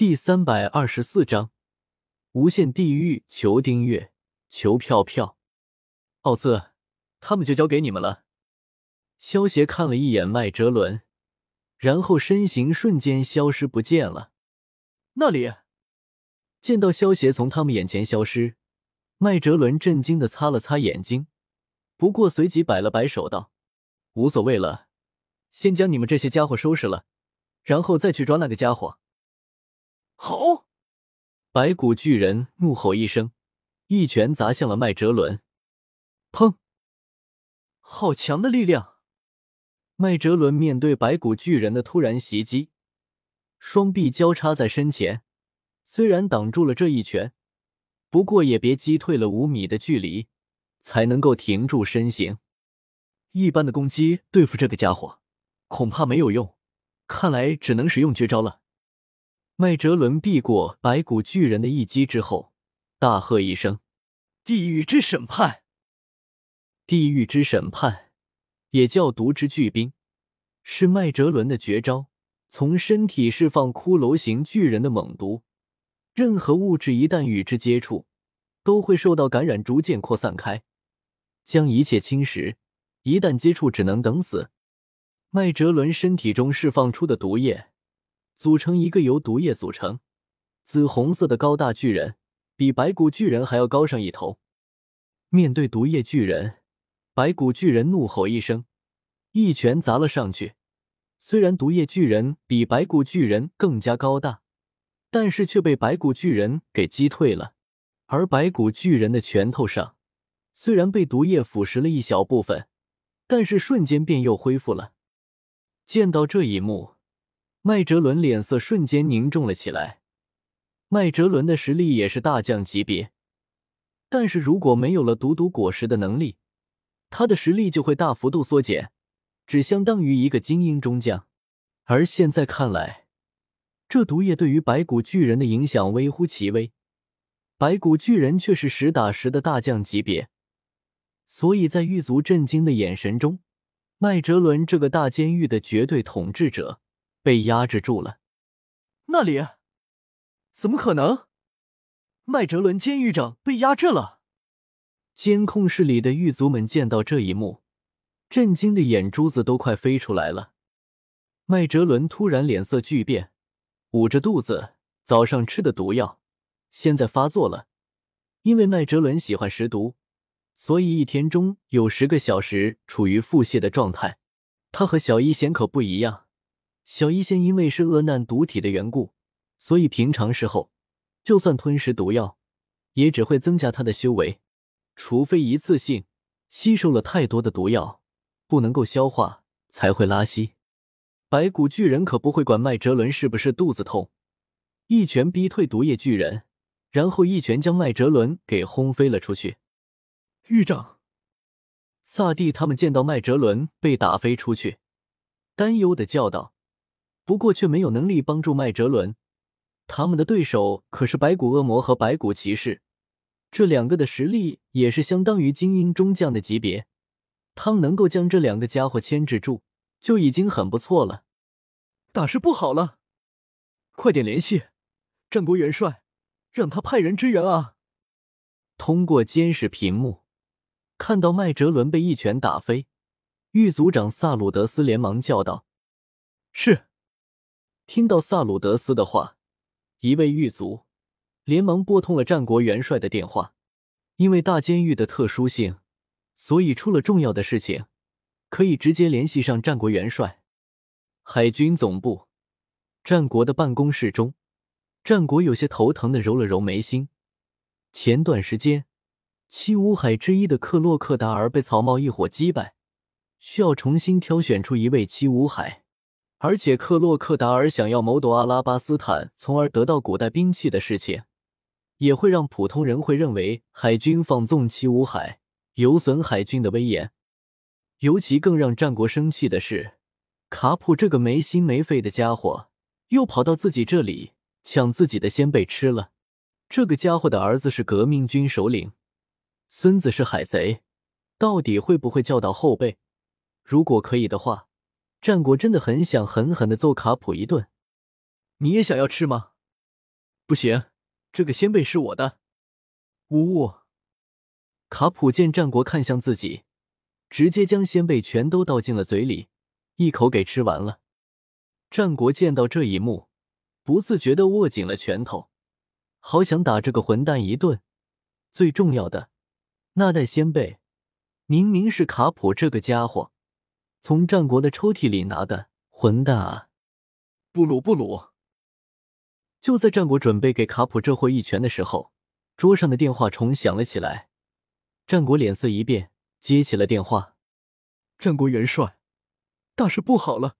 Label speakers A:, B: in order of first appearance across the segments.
A: 第三百二十四章无限地狱。求订阅，求票票。奥兹，他们就交给你们了。萧协看了一眼麦哲伦，然后身形瞬间消失不见了。那里，见到萧协从他们眼前消失，麦哲伦震惊的擦了擦眼睛，不过随即摆了摆手道：“无所谓了，先将你们这些家伙收拾了，然后再去抓那个家伙。”
B: 好！
A: 白骨巨人怒吼一声，一拳砸向了麦哲伦。砰！好强的力量！麦哲伦面对白骨巨人的突然袭击，双臂交叉在身前，虽然挡住了这一拳，不过也别击退了五米的距离，才能够停住身形。一般的攻击对付这个家伙恐怕没有用，看来只能使用绝招了。麦哲伦避过白骨巨人的一击之后，大喝一声：“
B: 地狱之审判！”
A: 地狱之审判，也叫毒之巨兵，是麦哲伦的绝招。从身体释放骷髅型巨人的猛毒，任何物质一旦与之接触，都会受到感染，逐渐扩散开，将一切侵蚀。一旦接触，只能等死。麦哲伦身体中释放出的毒液。组成一个由毒液组成、紫红色的高大巨人，比白骨巨人还要高上一头。面对毒液巨人，白骨巨人怒吼一声，一拳砸了上去。虽然毒液巨人比白骨巨人更加高大，但是却被白骨巨人给击退了。而白骨巨人的拳头上，虽然被毒液腐蚀了一小部分，但是瞬间便又恢复了。见到这一幕。麦哲伦脸色瞬间凝重了起来。麦哲伦的实力也是大将级别，但是如果没有了毒毒果实的能力，他的实力就会大幅度缩减，只相当于一个精英中将。而现在看来，这毒液对于白骨巨人的影响微乎其微。白骨巨人却是实打实的大将级别，所以在狱卒震惊的眼神中，麦哲伦这个大监狱的绝对统治者。被压制住了，
B: 那里怎么可能？麦哲伦监狱长被压制了。
A: 监控室里的狱卒们见到这一幕，震惊的眼珠子都快飞出来了。麦哲伦突然脸色巨变，捂着肚子，早上吃的毒药现在发作了。因为麦哲伦喜欢食毒，所以一天中有十个小时处于腹泻的状态。他和小一贤可不一样。小医仙因为是恶难毒体的缘故，所以平常时候就算吞食毒药，也只会增加他的修为，除非一次性吸收了太多的毒药，不能够消化，才会拉稀。白骨巨人可不会管麦哲伦是不是肚子痛，一拳逼退毒液巨人，然后一拳将麦哲伦给轰飞了出去。
B: 狱长，
A: 萨蒂他们见到麦哲伦被打飞出去，担忧的叫道。不过却没有能力帮助麦哲伦，他们的对手可是白骨恶魔和白骨骑士，这两个的实力也是相当于精英中将的级别，他们能够将这两个家伙牵制住，就已经很不错了。
B: 大事不好了，快点联系战国元帅，让他派人支援啊！
A: 通过监视屏幕，看到麦哲伦被一拳打飞，狱组长萨鲁德斯连忙叫道：“
B: 是。”
A: 听到萨鲁德斯的话，一位狱卒连忙拨通了战国元帅的电话。因为大监狱的特殊性，所以出了重要的事情，可以直接联系上战国元帅。海军总部，战国的办公室中，战国有些头疼的揉了揉眉心。前段时间，七武海之一的克洛克达尔被草帽一伙击败，需要重新挑选出一位七武海。而且克洛克达尔想要谋夺阿拉巴斯坦，从而得到古代兵器的事情，也会让普通人会认为海军放纵七武海，有损海军的威严。尤其更让战国生气的是，卡普这个没心没肺的家伙，又跑到自己这里抢自己的先辈吃了。这个家伙的儿子是革命军首领，孙子是海贼，到底会不会教导后辈？如果可以的话。战国真的很想狠狠的揍卡普一顿。
B: 你也想要吃吗？不行，这个仙贝是我的。呜呜！
A: 卡普见战国看向自己，直接将仙贝全都倒进了嘴里，一口给吃完了。战国见到这一幕，不自觉的握紧了拳头，好想打这个混蛋一顿。最重要的，那袋仙贝明明是卡普这个家伙从战国的抽屉里拿的，混蛋啊！
B: 布鲁布鲁！
A: 就在战国准备给卡普这货一拳的时候，桌上的电话虫响了起来。战国脸色一变，接起了电话。
B: 战国元帅，大事不好了！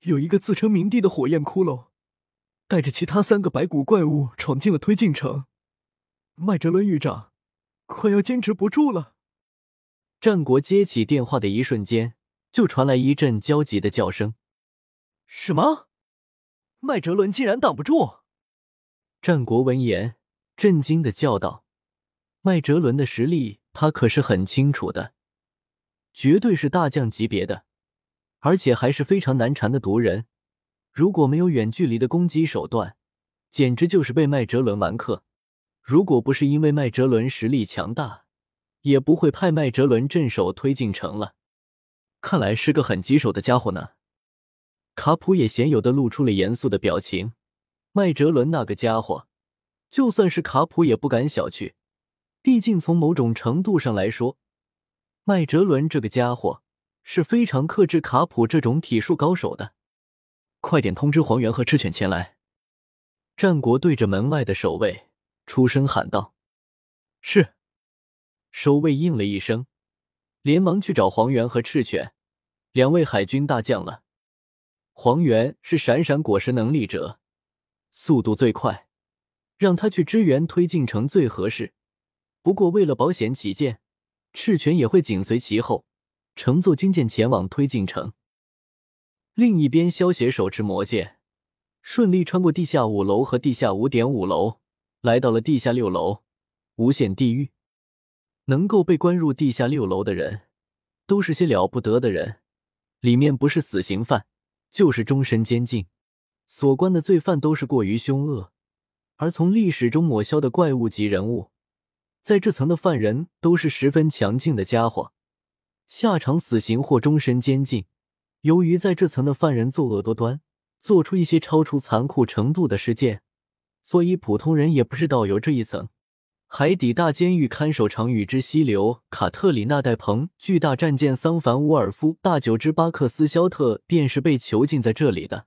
B: 有一个自称明帝的火焰骷髅，带着其他三个白骨怪物闯进了推进城。麦哲伦狱长，快要坚持不住了！
A: 战国接起电话的一瞬间，就传来一阵焦急的叫声：“
B: 什么？麦哲伦竟然挡不住！”
A: 战国闻言，震惊的叫道：“麦哲伦的实力！”他可是很清楚的，绝对是大将级别的，而且还是非常难缠的毒人。如果没有远距离的攻击手段，简直就是被麦哲伦完克。如果不是因为麦哲伦实力强大，也不会派麦哲伦镇守推进城了。看来是个很棘手的家伙呢。卡普也鲜有的露出了严肃的表情。麦哲伦那个家伙，就算是卡普也不敢小觑。毕竟，从某种程度上来说，麦哲伦这个家伙是非常克制卡普这种体术高手的。
B: 快点通知黄猿和赤犬前来！
A: 战国对着门外的守卫出声喊道：“
B: 是。”
A: 守卫应了一声，连忙去找黄猿和赤犬两位海军大将了。黄猿是闪闪果实能力者，速度最快，让他去支援推进城最合适。不过，为了保险起见，赤犬也会紧随其后，乘坐军舰前往推进城。另一边，萧协手持魔剑，顺利穿过地下五楼和地下五点五楼，来到了地下六楼——无限地狱。能够被关入地下六楼的人，都是些了不得的人，里面不是死刑犯，就是终身监禁，所关的罪犯都是过于凶恶，而从历史中抹消的怪物级人物。在这层的犯人都是十分强劲的家伙，下场死刑或终身监禁。由于在这层的犯人作恶多端，做出一些超出残酷程度的事件，所以普通人也不知道有这一层。海底大监狱看守长与之溪流，卡特里娜戴鹏，巨大战舰桑凡乌尔夫，大九之巴克斯肖特，便是被囚禁在这里的。